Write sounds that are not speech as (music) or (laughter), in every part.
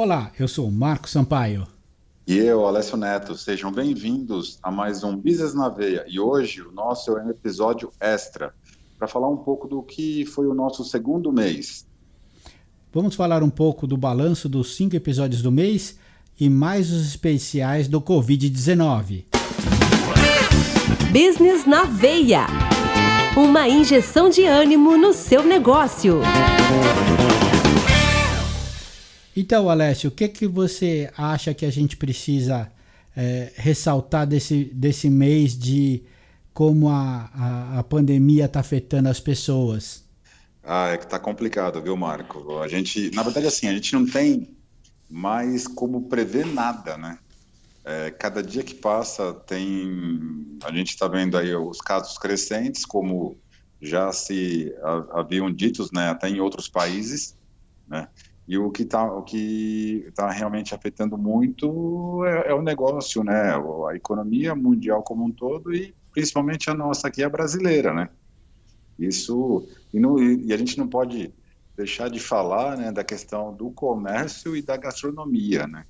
Olá, eu sou Marco Sampaio. E eu, Alessio Neto. Sejam bem-vindos a mais um Business na Veia. E hoje o nosso é um episódio extra para falar um pouco do que foi o nosso segundo mês. Vamos falar um pouco do balanço dos cinco episódios do mês e mais os especiais do Covid-19. Business na Veia. Uma injeção de ânimo no seu negócio. Então, Alessio, o que, que você acha que a gente precisa é, ressaltar desse, desse mês de como a, a, a pandemia está afetando as pessoas? Ah, é que está complicado, viu, Marco? A gente, na verdade, assim, a gente não tem mais como prever nada, né? É, cada dia que passa tem, a gente está vendo aí os casos crescentes, como já se haviam ditos, né, até em outros países, né? E o que está tá realmente afetando muito é, é, o negócio, né? A economia mundial como um todo e principalmente a nossa aqui, a brasileira, né? Isso e, no, e a gente não pode deixar de falar, né, da questão do comércio e da gastronomia, né?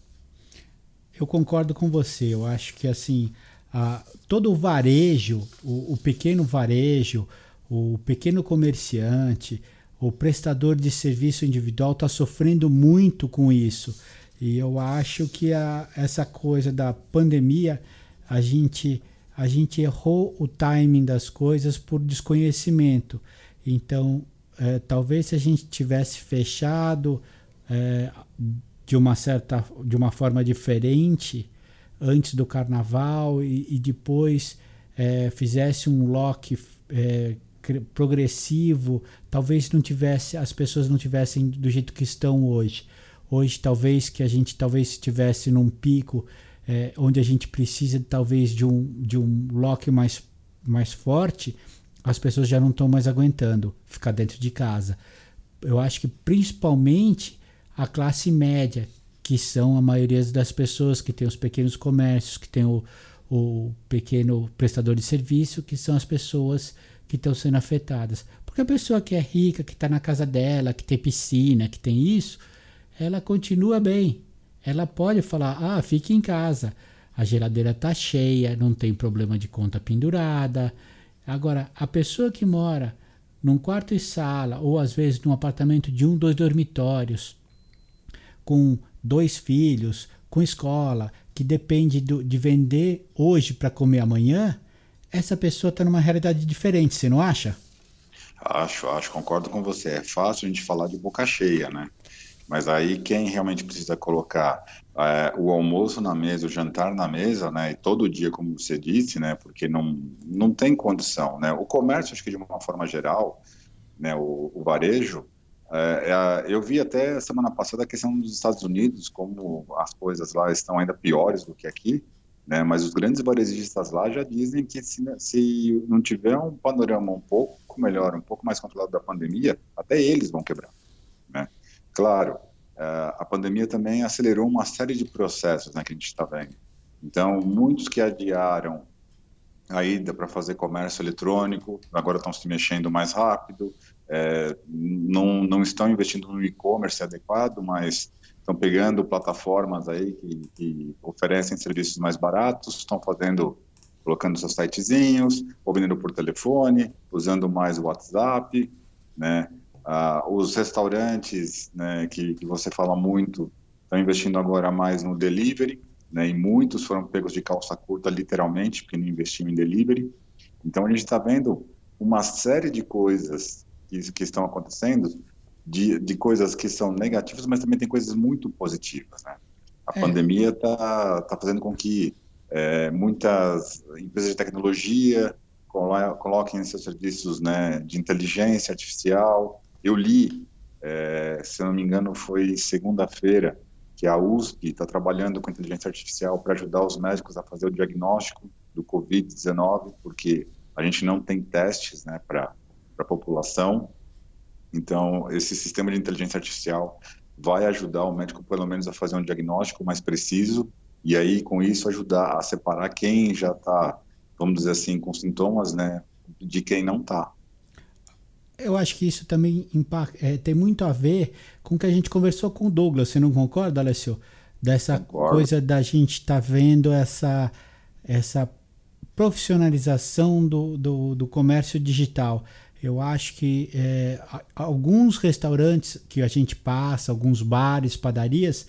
Eu concordo com você. Eu acho que assim, a, todo o varejo, o, o pequeno varejo, o pequeno comerciante, o prestador de serviço individual está sofrendo muito com isso. E eu acho que a, essa coisa da pandemia, a gente, a gente errou o timing das coisas por desconhecimento. Então, é, talvez se a gente tivesse fechado é, de uma certa, de uma forma diferente antes do carnaval e, e depois é, fizesse um lock progressivo, talvez não tivesse, as pessoas não tivessem do jeito que estão hoje. Hoje, talvez que a gente talvez estivesse num pico é, onde a gente precisa talvez de um, de um lock mais, mais forte, as pessoas já não estão mais aguentando ficar dentro de casa. Eu acho que principalmente a classe média, que são a maioria das pessoas que tem os pequenos comércios, que tem o, o pequeno prestador de serviço, que são as pessoas que estão sendo afetadas. Porque a pessoa que é rica, que está na casa dela, que tem piscina, que tem isso, ela continua bem. Ela pode falar: ah, fique em casa. A geladeira está cheia, não tem problema de conta pendurada. Agora, a pessoa que mora num quarto e sala, ou às vezes num apartamento de um, dois dormitórios, com dois filhos, com escola, que depende do, de vender hoje para comer amanhã, essa pessoa está numa realidade diferente, você não acha? Acho, acho, concordo com você. É fácil a gente falar de boca cheia, né? Mas aí quem realmente precisa colocar é, o almoço na mesa, o jantar na mesa, né? E todo dia, como você disse, né? Porque não, não tem condição, né? O comércio, acho que de uma forma geral, né? O, o varejo, é, é, eu vi até semana passada a questão dos Estados Unidos, como as coisas lá estão ainda piores do que aqui. Né? Mas os grandes varejistas lá já dizem que se, se não tiver um panorama um pouco melhor, um pouco mais controlado da pandemia, até eles vão quebrar. Né? Claro, eh, a pandemia também acelerou uma série de processos né, que a gente está vendo. Então, muitos que adiaram a ida para fazer comércio eletrônico, agora estão se mexendo mais rápido, é, não, não estão investindo no e-commerce adequado, mas estão pegando plataformas aí que, que, oferecem serviços mais baratos, estão fazendo, colocando seus sitezinhos, ou vendendo por telefone, usando mais o WhatsApp, né? Ah, os restaurantes, né, que, que você fala muito, estão investindo agora mais no delivery, né, e muitos foram pegos de calça curta, literalmente, porque não investiam em delivery. Então, a gente está vendo uma série de coisas que, que estão acontecendo de, de coisas que são negativas, mas também tem coisas muito positivas. Né? A é. pandemia está tá fazendo com que é, muitas empresas de tecnologia coloquem seus serviços né, de inteligência artificial. Eu li, é, se não me engano, foi segunda-feira, que a USP está trabalhando com inteligência artificial para ajudar os médicos a fazer o diagnóstico do Covid-19, porque a gente não tem testes né, para a população. Então, esse sistema de inteligência artificial vai ajudar o médico, pelo menos, a fazer um diagnóstico mais preciso e aí, com isso, ajudar a separar quem já está, vamos dizer assim, com sintomas, né, de quem não está. eu acho que isso também impacta, é, tem muito a ver com o que a gente conversou com o Douglas, você não concorda, Alessio? Dessa Concordo. coisa da gente estar tá vendo essa, essa profissionalização do, do, do comércio digital. Eu acho que é, alguns restaurantes que a gente passa, alguns bares, padarias,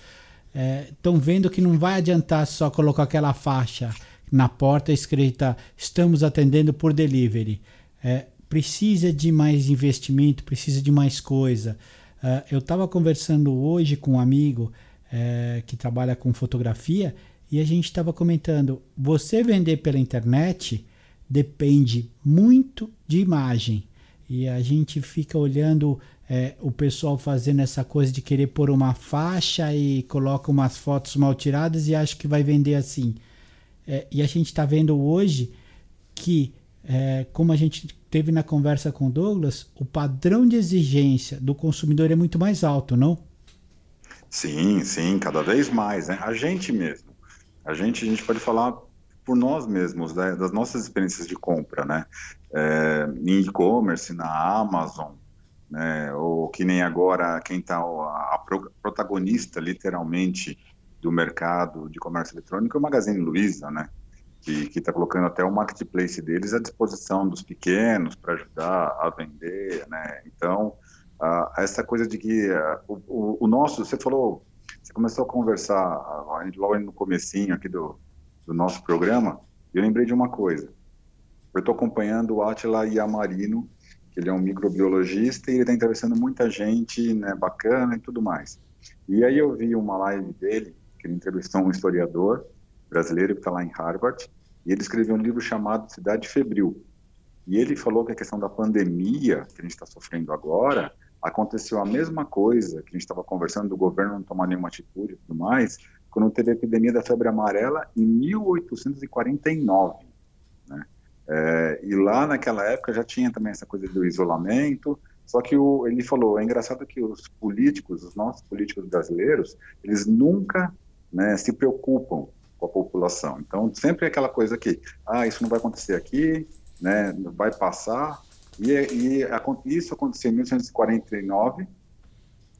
estão é, vendo que não vai adiantar só colocar aquela faixa na porta escrita estamos atendendo por delivery. É, precisa de mais investimento, precisa de mais coisa. Uh, eu estava conversando hoje com um amigo uh, que trabalha com fotografia e a gente estava comentando: você vender pela internet depende muito de imagem. E a gente fica olhando é, o pessoal fazendo essa coisa de querer pôr uma faixa e coloca umas fotos mal tiradas e acha que vai vender assim. É, e a gente está vendo hoje que, é, como a gente teve na conversa com o Douglas, o padrão de exigência do consumidor é muito mais alto, não? Sim, sim, cada vez mais. Né? A gente mesmo. A gente, a gente pode falar por nós mesmos, né? das nossas experiências de compra, né? É, em e-commerce, na Amazon, né? ou que nem agora quem está a, a protagonista, literalmente, do mercado de comércio eletrônico é o Magazine Luiza, né? Que está colocando até o marketplace deles à disposição dos pequenos para ajudar a vender, né? Então, essa coisa de que o, o, nosso, você falou, você começou a conversar logo no comecinho aqui do, do nosso programa, eu lembrei de uma coisa. Eu estou acompanhando o Atila Yamarino, que ele é um microbiologista e ele está entrevistando muita gente, né, bacana e tudo mais. E aí eu vi uma live dele que ele entrevistou um historiador brasileiro que está lá em Harvard, e ele escreveu um livro chamado Cidade Febril. E ele falou que a questão da pandemia que a gente está sofrendo agora aconteceu a mesma coisa que a gente estava conversando do governo não tomar nenhuma atitude e tudo mais, quando teve a epidemia da febre amarela em 1849. Né? É, e lá naquela época já tinha também essa coisa do isolamento, só que o, ele falou, é engraçado que os políticos, os nossos políticos brasileiros, eles nunca né, se preocupam com a população. Então, sempre é aquela coisa que, ah, isso não vai acontecer aqui, né, vai passar. E, e isso aconteceu em 1949,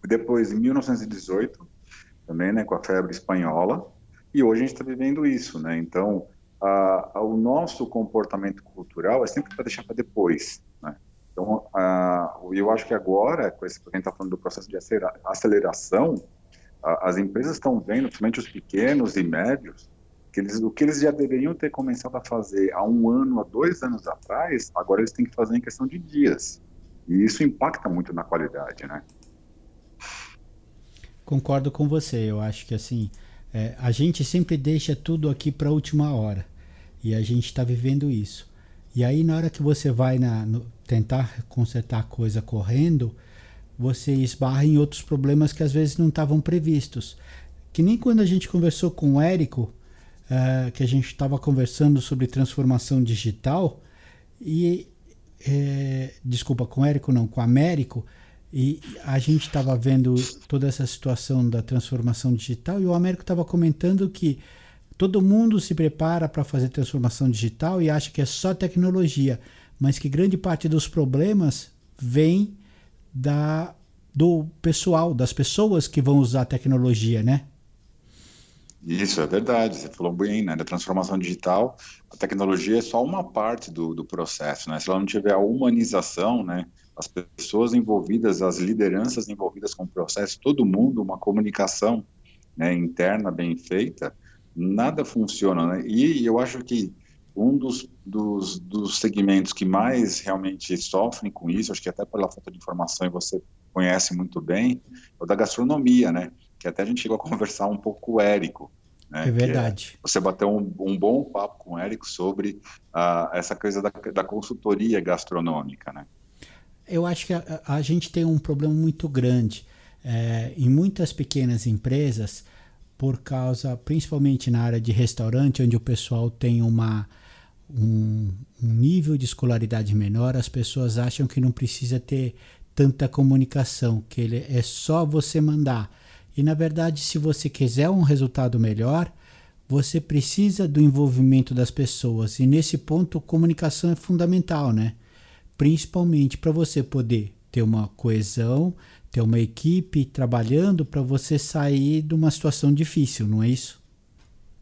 depois em 1918, também, né, com a febre espanhola, e hoje a gente está vivendo isso, né? Então, a, a, o nosso comportamento cultural é sempre para deixar para depois, né? Então, a, eu acho que agora, com esse, a gente está falando do processo de aceleração, as empresas estão vendo, principalmente os pequenos e médios, que eles, o que eles já deveriam ter começado a fazer há um ano, há dois anos atrás, agora eles têm que fazer em questão de dias. E isso impacta muito na qualidade, né? Concordo com você. Eu acho que assim, é, a gente sempre deixa tudo aqui para a última hora. E a gente está vivendo isso. E aí, na hora que você vai na, no, tentar consertar a coisa correndo, você esbarra em outros problemas que às vezes não estavam previstos. Que nem quando a gente conversou com o Érico, uh, que a gente estava conversando sobre transformação digital, e é, desculpa, com o Érico não, com o Américo, e a gente estava vendo toda essa situação da transformação digital e o Américo estava comentando que todo mundo se prepara para fazer transformação digital e acha que é só tecnologia, mas que grande parte dos problemas vem da do pessoal, das pessoas que vão usar a tecnologia, né? Isso é verdade, você falou bem, né? Da transformação digital, a tecnologia é só uma parte do, do processo, né? Se ela não tiver a humanização, né? As pessoas envolvidas, as lideranças envolvidas com o processo, todo mundo, uma comunicação né, interna bem feita, nada funciona, né? E eu acho que um dos, dos, dos segmentos que mais realmente sofrem com isso, acho que até pela falta de informação e você conhece muito bem, é o da gastronomia, né? Que até a gente chegou a (laughs) conversar um pouco com o Érico. Né? É verdade. É, você bateu um, um, bom papo com o Érico sobre uh, essa coisa da, da, consultoria gastronômica, né? Eu acho que a, a gente tem um problema muito grande é, em muitas pequenas empresas, por causa, principalmente na área de restaurante, onde o pessoal tem uma um, um, nível de escolaridade menor, as pessoas acham que não precisa ter tanta comunicação, que ele é só você mandar. E na verdade, se você quiser um resultado melhor, você precisa do envolvimento das pessoas. E nesse ponto, comunicação é fundamental, né? Principalmente para você poder ter uma coesão, ter uma equipe trabalhando para você sair de uma situação difícil, não é isso?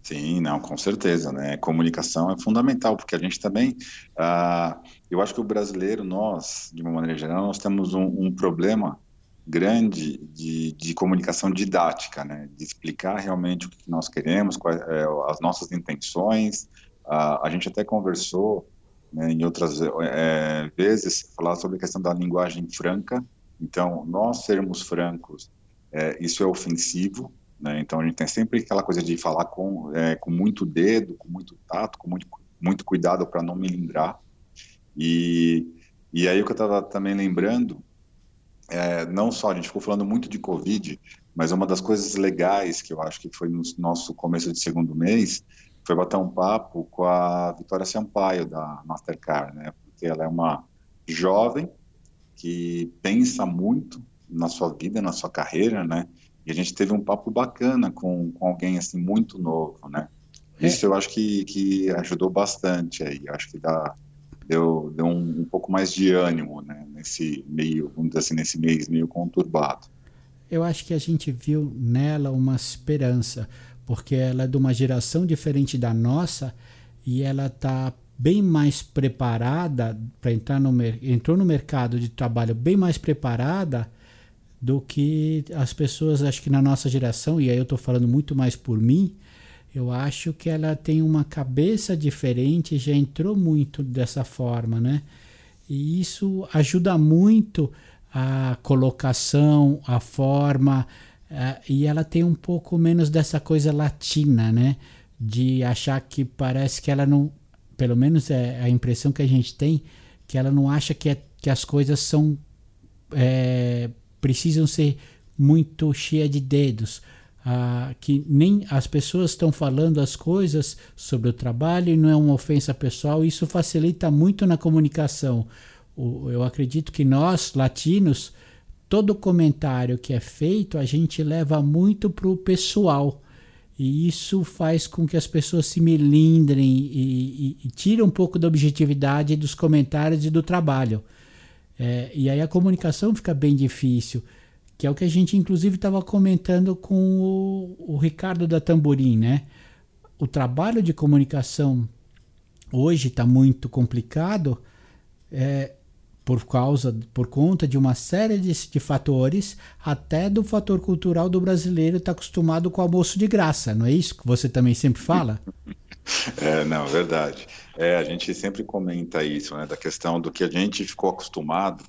Sim, não, com certeza, né? Comunicação é fundamental, porque a gente também, uh, eu acho que o brasileiro, nós, de uma maneira geral, nós temos um, um problema grande de, de, comunicação didática, né? De explicar realmente o que nós queremos, quais, é, as nossas intenções. Uh, a gente até conversou né, em outras é, vezes falar sobre a questão da linguagem franca. Então, nós sermos francos, é, isso é ofensivo né? Então a gente tem sempre aquela coisa de falar com, é, com muito dedo, com muito tato, com muito, muito cuidado para não melindrar. E, e aí o que eu estava também lembrando, é, não só a gente ficou falando muito de Covid, mas uma das coisas legais que eu acho que foi no nosso começo de segundo mês foi bater um papo com a Vitória Sampaio da Mastercard, né? Porque ela é uma jovem que pensa muito na sua vida, na sua carreira, né? E a gente teve um papo bacana com, com alguém assim muito novo, né? É. Isso eu acho que, que ajudou bastante aí. Acho que dá, deu, deu um, um, pouco mais de ânimo, né? Nesse meio, vamos dizer assim, nesse mês meio conturbado. Eu acho que a gente viu nela uma esperança, porque ela é de uma geração diferente da nossa e ela está bem mais preparada para entrar no entrou no mercado de trabalho bem mais preparada do que as pessoas, acho que na nossa geração, e aí eu estou falando muito mais por mim, eu acho que ela tem uma cabeça diferente, já entrou muito dessa forma, né? E isso ajuda muito a colocação, a forma, uh, e ela tem um pouco menos dessa coisa latina, né? De achar que parece que ela não, pelo menos é a impressão que a gente tem, que ela não acha que, é, que as coisas são é, precisam ser muito cheia de dedos. Ah, que nem as pessoas estão falando as coisas sobre o trabalho e não é uma ofensa pessoal, isso facilita muito na comunicação. O, eu acredito que nós, latinos, todo comentário que é feito a gente leva muito para o pessoal. E isso faz com que as pessoas se melindrem e, e, e tire um pouco da objetividade dos comentários e do trabalho. É, e aí a comunicação fica bem difícil, que é o que a gente inclusive estava comentando com o, o, Ricardo da Tamborim, né? O trabalho de comunicação hoje está muito complicado é, por causa, por conta de uma série de, de fatores, até do fator cultural do brasileiro estar tá acostumado com o almoço de graça, não é isso que você também sempre fala? (laughs) É, não, verdade. É, a gente sempre comenta isso, né, da questão do que a gente ficou acostumado.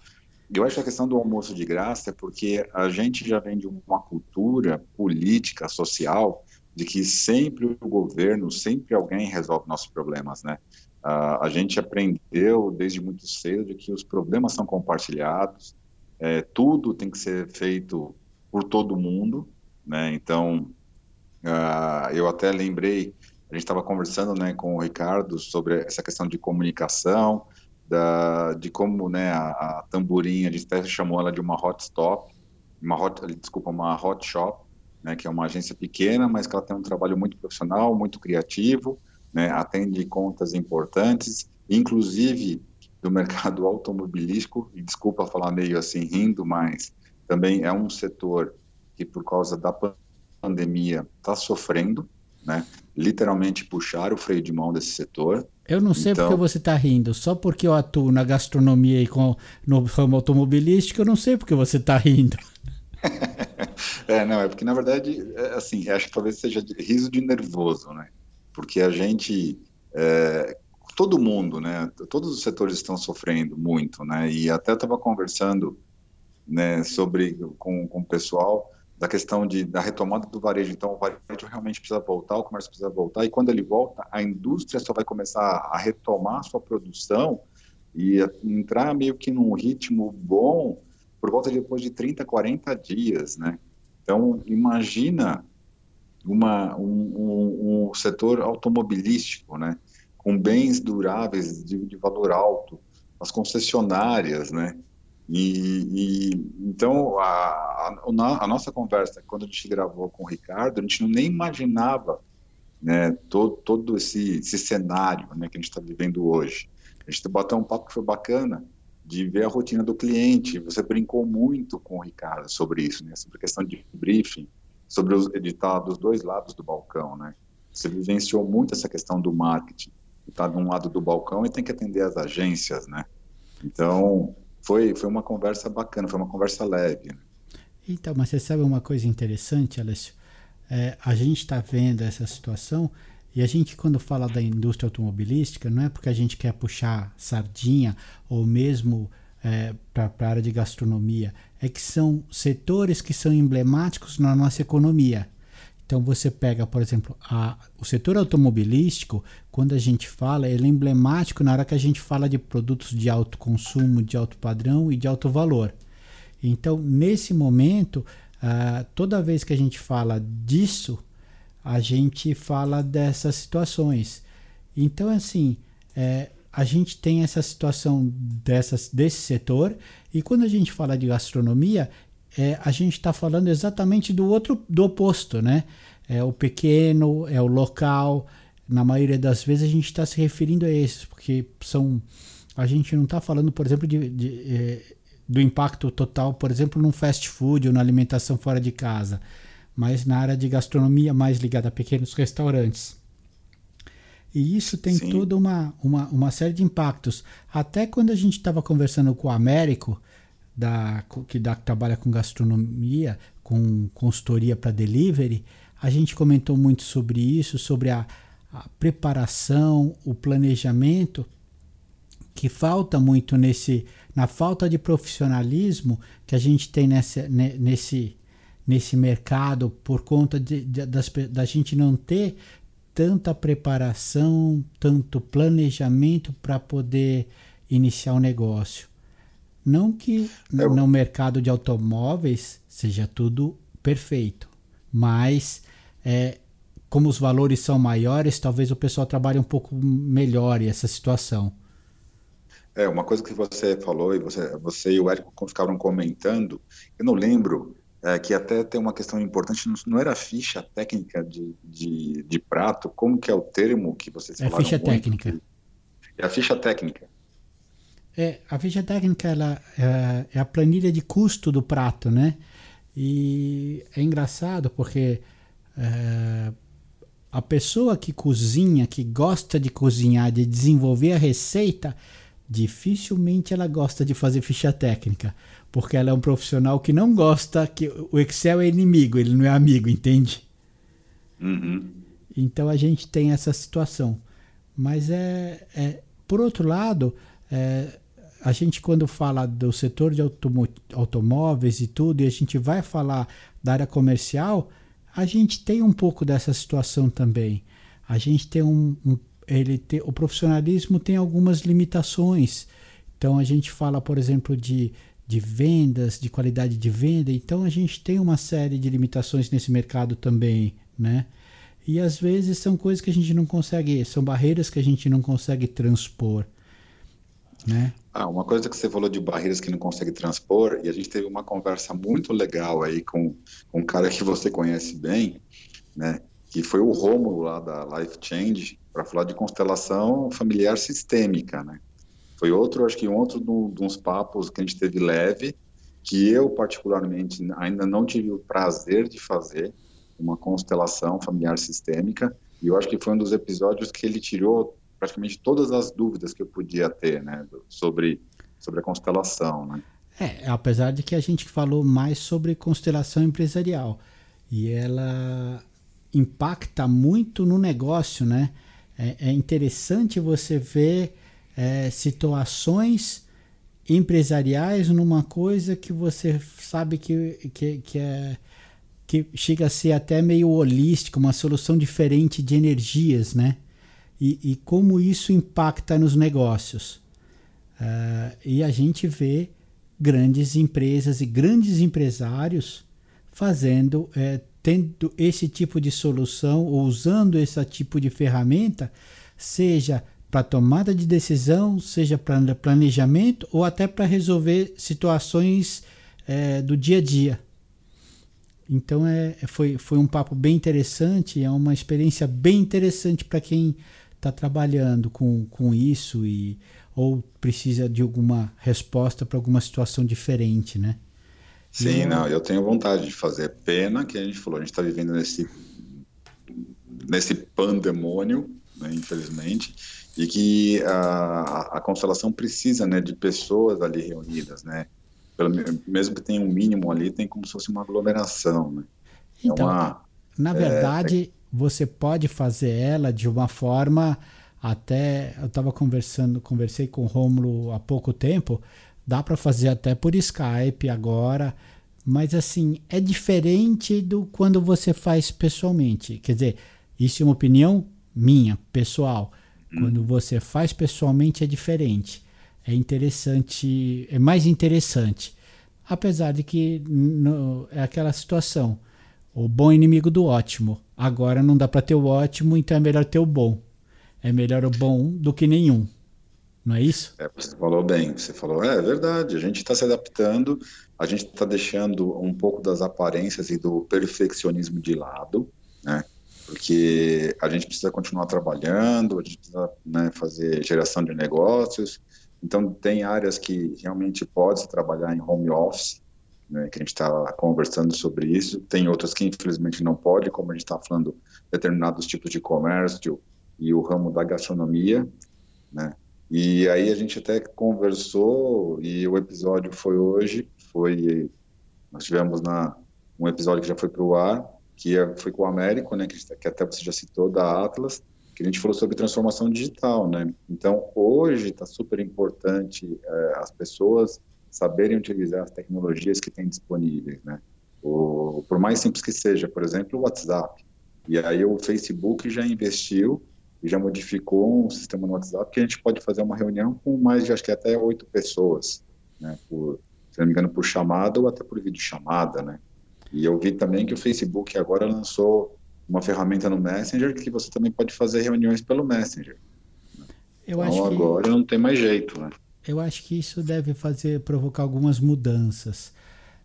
Eu acho que a questão do almoço de graça é porque a gente já vem de uma cultura política, social, de que sempre o governo, sempre alguém resolve nossos problemas, né? Uh, a gente aprendeu desde muito cedo de que os problemas são compartilhados, é, tudo tem que ser feito por todo mundo, né? Então, uh, eu até lembrei a gente estava conversando né, com o Ricardo sobre essa questão de comunicação, da, de como né, a, a Tamborim, a gente até chamou ela de uma hot stop, uma hot, desculpa, uma hot shop, né, que é uma agência pequena, mas que ela tem um trabalho muito profissional, muito criativo, né, atende contas importantes, inclusive do mercado (laughs) automobilístico, e desculpa falar meio assim rindo, mas também é um setor que por causa da pandemia está sofrendo, né? Literalmente puxar o freio de mão desse setor. Eu não sei então... porque você está rindo, só porque eu atuo na gastronomia e com, no ramo automobilístico, eu não sei porque você está rindo. (laughs) (laughs) é, não, é porque na verdade, é, assim, acho que talvez seja riso de nervoso, né? Porque a gente, é, todo mundo, né? Todos os setores estão sofrendo muito, né? E até estava conversando, né, sobre com, com o pessoal da questão de, da retomada do varejo. Então, o varejo realmente precisa voltar, o comércio precisa voltar, e quando ele volta, a indústria só vai começar a retomar a sua produção e entrar meio que num ritmo bom por volta de depois de 30, 40 dias, né? Então, imagina uma, um, um, um setor automobilístico, né? Com bens duráveis de, de valor alto, as concessionárias, né? E, e, então a, a, a, nossa conversa quando a gente gravou com o Ricardo a gente não nem imaginava né todo, todo esse, esse cenário né que a gente está vivendo hoje a gente bateu um papo que foi bacana de ver a rotina do cliente. Você brincou muito com o Ricardo sobre isso, né? Sobre a questão de briefing, sobre os editar dos dois lados do balcão, né? Você vivenciou muito essa questão do marketing. Está de um lado do balcão e tem que atender as agências, né? Então, foi, foi uma conversa bacana, foi uma conversa leve. Então, mas você sabe uma coisa interessante, Alessio? É, a gente está vendo essa situação e a gente, quando fala da indústria automobilística, não é porque a gente quer puxar sardinha ou mesmo é, para a área de gastronomia, é que são setores que são emblemáticos na nossa economia. Então você pega, por exemplo, a, o setor automobilístico, quando a gente fala, ele é emblemático na hora que a gente fala de produtos de alto consumo, de alto padrão e de alto valor. Então, nesse momento, uh, toda vez que a gente fala disso, a gente fala dessas situações. Então, assim, é, a gente tem essa situação dessas, desse setor, e quando a gente fala de gastronomia, é, a gente está falando exatamente do outro, do oposto, né? É o pequeno, é o local. Na maioria das vezes a gente está se referindo a esses, porque são. A gente não está falando, por exemplo, de, de é, do impacto total, por exemplo, num fast food ou na alimentação fora de casa mas na área de gastronomia mais ligada a pequenos restaurantes. E isso tem Sim. toda uma, uma, uma série de impactos. Até quando a gente estava conversando com o Américo, da, que, da, que trabalha com gastronomia, com consultoria para delivery, a gente comentou muito sobre isso, sobre a, a preparação, o planejamento, que falta muito nesse, na falta de profissionalismo que a gente tem nesse, nesse, nesse mercado por conta de, de, das, da gente não ter tanta preparação, tanto planejamento para poder iniciar o um negócio. Não que Eu... no mercado de automóveis seja tudo perfeito, mas é, como os valores são maiores, talvez o pessoal trabalhe um pouco melhor essa situação. É, uma coisa que você falou e você, você e o Érico ficaram comentando, eu não lembro é, que até tem uma questão importante, não, era ficha técnica de, de, de, prato, como que é o termo que vocês é falaram? É ficha muito? técnica. É a ficha técnica. É, a ficha técnica ela, é, é, a planilha de custo do prato, né? E é engraçado porque é, a pessoa que cozinha, que gosta de cozinhar, de desenvolver a receita, dificilmente ela gosta de fazer ficha técnica porque ela é um profissional que não gosta que o Excel é inimigo, ele não é amigo, entende? Uhum. Então a gente tem essa situação. Mas é, é por outro lado, é, a gente quando fala do setor de automóveis e tudo, e a gente vai falar da área comercial, a gente tem um pouco dessa situação também. A gente tem um, um ele tem, o profissionalismo tem algumas limitações. Então a gente fala, por exemplo, de de vendas, de qualidade de venda. Então a gente tem uma série de limitações nesse mercado também, né? E às vezes são coisas que a gente não consegue, são barreiras que a gente não consegue transpor, né? Ah, uma coisa que você falou de barreiras que não consegue transpor, e a gente teve uma conversa muito legal aí com, com um cara que você conhece bem, né? Que foi o Rômulo lá da Life Change, para falar de constelação familiar sistêmica, né? Foi outro, acho que um outro de uns papos que a gente teve leve, que eu particularmente ainda não tive o prazer de fazer, uma constelação familiar sistêmica, e eu acho que foi um dos episódios que ele tirou praticamente todas as dúvidas que eu podia ter, né, sobre sobre a constelação, né? É, apesar de que a gente falou mais sobre constelação empresarial e ela impacta muito no negócio, né? É, é interessante você ver é, situações empresariais numa coisa que você sabe que, que, que, é, que chega a ser até meio holística, uma solução diferente de energias, né? E, e como isso impacta nos negócios. Uh, e a gente vê grandes empresas e grandes empresários fazendo, é, tendo esse tipo de solução ou usando esse tipo de ferramenta, seja para tomada de decisão, seja para planejamento ou até para resolver situações é, do dia a dia. Então é, foi, foi um papo bem interessante, é uma experiência bem interessante para quem está trabalhando com, com isso e ou precisa de alguma resposta para alguma situação diferente, né? Sim, eu... não, eu tenho vontade de fazer. Pena que a gente falou, a gente está vivendo nesse, nesse pandemônio, né, infelizmente, e que a, a constelação precisa né, de pessoas ali reunidas, né? Pelo, mesmo que tenha um mínimo ali, tem como se fosse uma aglomeração, né? É então, é uma, na verdade, é... você pode fazer ela de uma forma até eu estava conversando, conversei com o Romulo há pouco tempo, dá para fazer até por Skype agora, mas assim, é diferente do quando você faz pessoalmente. Quer dizer, isso é uma opinião minha, pessoal. Hum. Quando você faz pessoalmente é diferente. É interessante, é mais interessante. Apesar de que no, é aquela situação, o bom inimigo do ótimo. Agora não dá para ter o ótimo, então é melhor ter o bom. É melhor o bom do que nenhum. Não é isso? É, você falou bem. Você falou, é, é verdade. A gente está se adaptando, a gente está deixando um pouco das aparências e do perfeccionismo de lado, né? Porque a gente precisa continuar trabalhando, a gente precisa né, fazer geração de negócios. Então, tem áreas que realmente pode se trabalhar em home office, né, que a gente está conversando sobre isso. Tem outras que, infelizmente, não pode, como a gente está falando, determinados tipos de comércio, e o ramo da gastronomia, né? E aí a gente até conversou e o episódio foi hoje, foi nós tivemos na um episódio que já foi para o ar, que é, foi com o Américo, né, que, que até você já citou da Atlas, que a gente falou sobre transformação digital, né? Então hoje está super importante é, as pessoas saberem utilizar as tecnologias que têm disponíveis, né? O, por mais simples que seja, por exemplo, o WhatsApp. E aí o Facebook já investiu e já modificou um sistema no WhatsApp que a gente pode fazer uma reunião com mais de acho que até oito pessoas, né? Por, se não me engano, por chamada ou até por videochamada, né? E eu vi também que o Facebook agora lançou uma ferramenta no Messenger que você também pode fazer reuniões pelo Messenger. Eu então acho agora que, não tem mais jeito, né? Eu acho que isso deve fazer provocar algumas mudanças.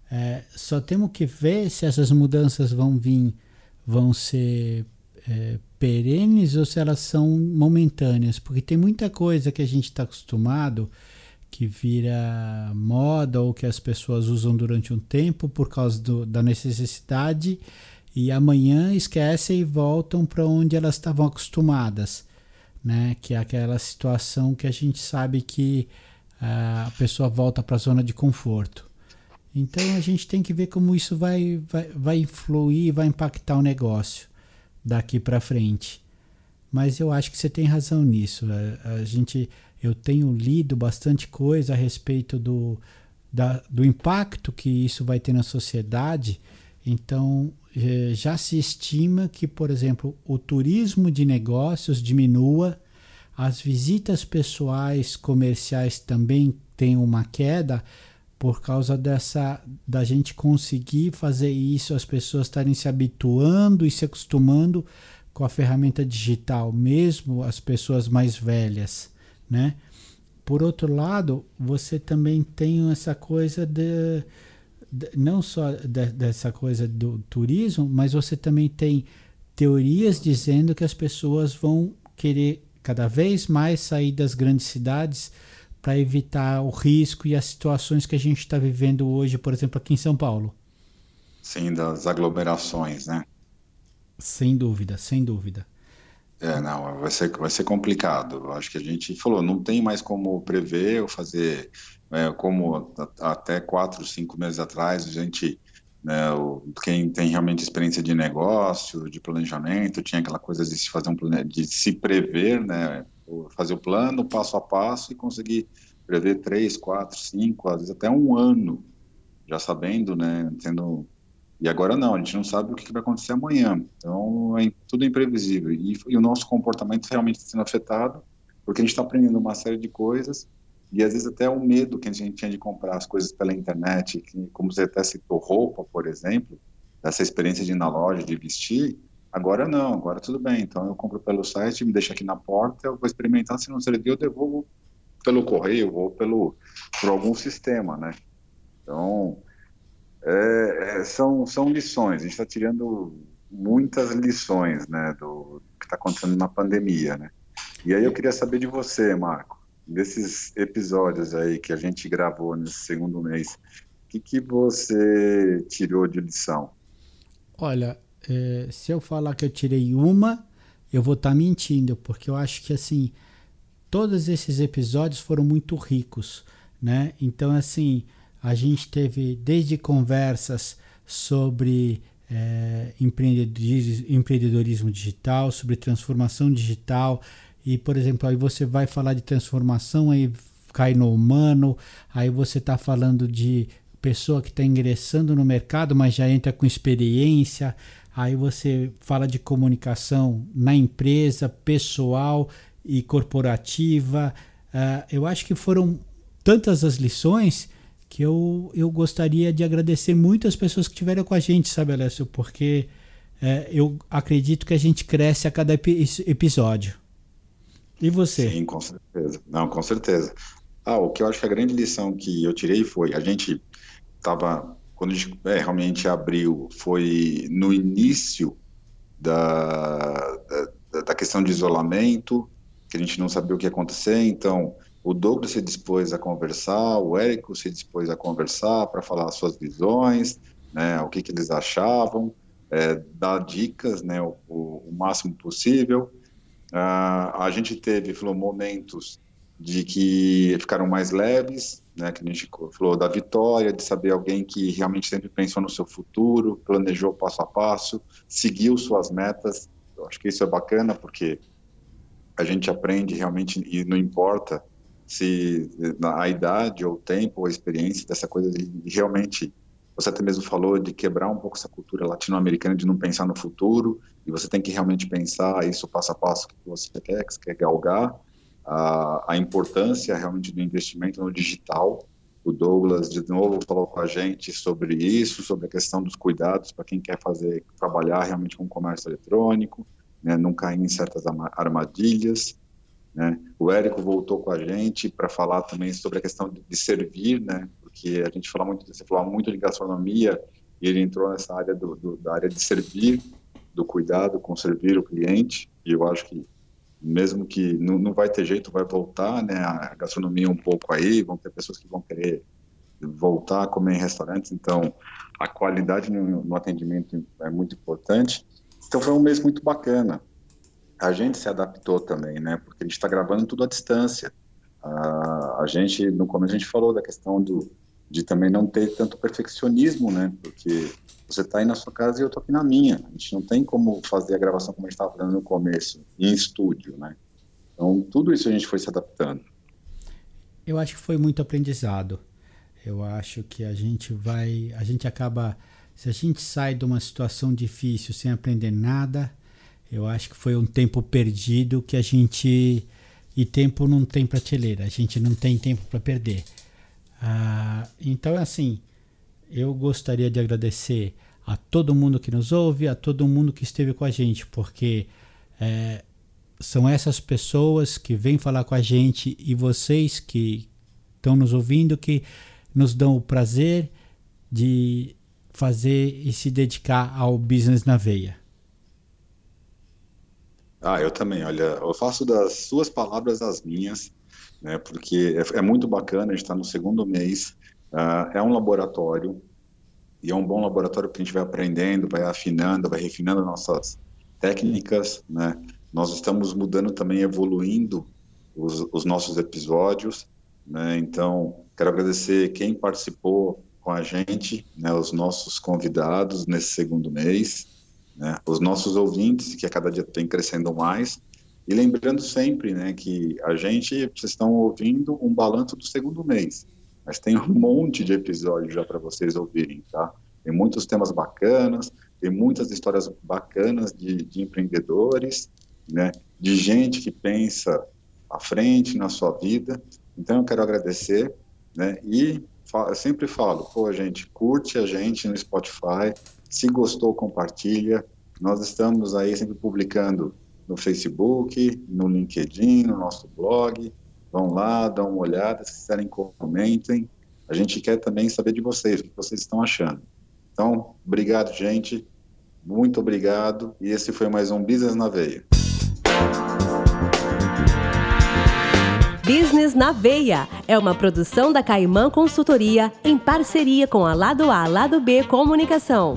É, só temos que ver se essas mudanças vão vir, vão ser é, perenes ou se elas são momentâneas, porque tem muita coisa que a gente está acostumado que vira moda ou que as pessoas usam durante um tempo por causa do, da necessidade e amanhã esquecem e voltam para onde elas estavam acostumadas, né? Que é aquela situação que a gente sabe que uh, a pessoa volta para a zona de conforto. Então a gente tem que ver como isso vai, vai, vai influir, vai impactar o negócio daqui para frente. Mas eu acho que você tem razão nisso. A, a, gente, eu tenho lido bastante coisa a respeito do, da, do impacto que isso vai ter na sociedade. Então, eh, já se estima que, por exemplo, o turismo de negócios diminua, as visitas pessoais comerciais também têm uma queda por causa dessa da gente conseguir fazer isso, as pessoas estarem se habituando e se acostumando com a ferramenta digital, mesmo as pessoas mais velhas, né? Por outro lado, você também tem essa coisa de, de não só de, dessa coisa do turismo, mas você também tem teorias dizendo que as pessoas vão querer cada vez mais sair das grandes cidades para evitar o risco e as situações que a gente está vivendo hoje, por exemplo, aqui em São Paulo. Sim, das aglomerações, né? Sem dúvida, sem dúvida. É, não, vai ser, vai ser complicado. Acho que a gente falou, não tem mais como prever ou fazer, é, como até quatro, cinco meses atrás, a gente, né, quem tem realmente experiência de negócio, de planejamento, tinha aquela coisa de se fazer um de se prever, né, fazer o plano passo a passo e conseguir prever três, quatro, cinco, às vezes até um ano, já sabendo, né, tendo e agora não, a gente não sabe o que vai acontecer amanhã. Então, é, tudo imprevisível. E, e o nosso comportamento realmente está sendo afetado, porque a gente está aprendendo uma série de coisas, e às vezes até o medo que a gente tinha de comprar as coisas pela internet, que, como você até citou, roupa, por exemplo, essa experiência de ir na loja, de vestir, Agora não, agora tudo bem. Então eu compro pelo site, me deixa aqui na porta, eu vou experimentar. Se não servir, eu devolvo pelo correio ou pelo por algum sistema, né? Então é, é, são são lições. A gente está tirando muitas lições, né, do, do que está acontecendo na pandemia, né? E aí eu queria saber de você, Marco. desses episódios aí que a gente gravou nesse segundo mês, o que, que você tirou de lição? Olha, é, se eu falar que eu tirei uma, eu vou estar tá mentindo, porque eu acho que assim todos esses episódios foram muito ricos, né? Então assim a gente teve desde conversas sobre é, empreendedorismo, empreendedorismo digital, sobre transformação digital. E, por exemplo, aí você vai falar de transformação, aí cai no humano, aí você está falando de pessoa que está ingressando no mercado, mas já entra com experiência. Aí você fala de comunicação na empresa, pessoal e corporativa. Uh, eu acho que foram tantas as lições que eu, eu gostaria de agradecer muito as pessoas que estiveram com a gente, sabe, Alessio? Porque é, eu acredito que a gente cresce a cada epi episódio. E você? Sim, com certeza. Não, com certeza. Ah, o que eu acho que a grande lição que eu tirei foi, a gente estava, quando a gente é, realmente abriu, foi no início da, da, da questão de isolamento, que a gente não sabia o que ia acontecer, então o Douglas se dispôs a conversar, o Érico se dispôs a conversar para falar as suas visões, né, o que, que eles achavam, é, dar dicas, né, o, o, o máximo possível. Uh, a gente teve falou, momentos de que ficaram mais leves, né, que a gente falou da vitória, de saber alguém que realmente sempre pensou no seu futuro, planejou passo a passo, seguiu suas metas. Eu acho que isso é bacana porque a gente aprende realmente e não importa se a idade ou o tempo ou a experiência dessa coisa de, realmente você até mesmo falou de quebrar um pouco essa cultura latino-americana de não pensar no futuro e você tem que realmente pensar isso passo a passo que você quer, que você quer galgar a, a importância realmente do investimento no digital. O Douglas de novo falou com a gente sobre isso sobre a questão dos cuidados para quem quer fazer trabalhar realmente com comércio eletrônico né, não cair em certas armadilhas né? O Érico voltou com a gente para falar também sobre a questão de, servir, né? porque a gente fala muito, você falou muito de gastronomia e ele entrou nessa área do, do, da área de servir, do cuidado com servir o cliente, e eu acho que mesmo que não, não vai ter jeito, vai voltar né, a gastronomia um pouco aí, vão ter pessoas que vão querer voltar a comer em restaurantes, então a qualidade no, no atendimento é muito importante. Então foi um mês muito bacana a gente se adaptou também, né? Porque a gente está gravando tudo à distância. A gente, no começo, a gente falou da questão do, de também não ter tanto perfeccionismo, né? Porque você está aí na sua casa e eu estou aqui na minha. A gente não tem como fazer a gravação como a gente estava fazendo no começo, em estúdio, né? Então, tudo isso a gente foi se adaptando. Eu acho que foi muito aprendizado. Eu acho que a gente vai, a gente acaba, se a gente sai de uma situação difícil sem aprender nada, eu acho que foi um tempo perdido que a gente. E tempo não tem prateleira, a gente não tem tempo para perder. Ah, então, assim, eu gostaria de agradecer a todo mundo que nos ouve, a todo mundo que esteve com a gente, porque é, são essas pessoas que vêm falar com a gente e vocês que estão nos ouvindo que nos dão o prazer de fazer e se dedicar ao business na veia. Ah, eu também. Olha, eu faço das suas palavras as minhas, né? Porque é, é muito bacana. A gente está no segundo mês. Uh, é um laboratório e é um bom laboratório que a gente vai aprendendo, vai afinando, vai refinando nossas técnicas, né? Nós estamos mudando também, evoluindo os, os nossos episódios, né? Então, quero agradecer quem participou com a gente, né? Os nossos convidados nesse segundo mês né, os nossos ouvintes, que a cada dia tem crescendo mais, e lembrando sempre né, que a gente, vocês estão ouvindo um balanço do segundo mês, mas tem um monte de episódios já para vocês ouvirem, tá? Tem muitos temas bacanas, tem muitas histórias bacanas de, de empreendedores, né, de gente que pensa à frente na sua vida. Então eu quero agradecer, né, e eu sempre falo, pô, gente, curte a gente no Spotify, se gostou, compartilha. Nós estamos aí sempre publicando no Facebook, no LinkedIn, no nosso blog. Vão lá, dão uma olhada, se quiserem, comentem. A gente quer também saber de vocês, o que vocês estão achando. Então, obrigado, gente. Muito obrigado. E esse foi mais um Business na Veia. Business na Veia é uma produção da Caimã Consultoria em parceria com a Lado A Lado B Comunicação.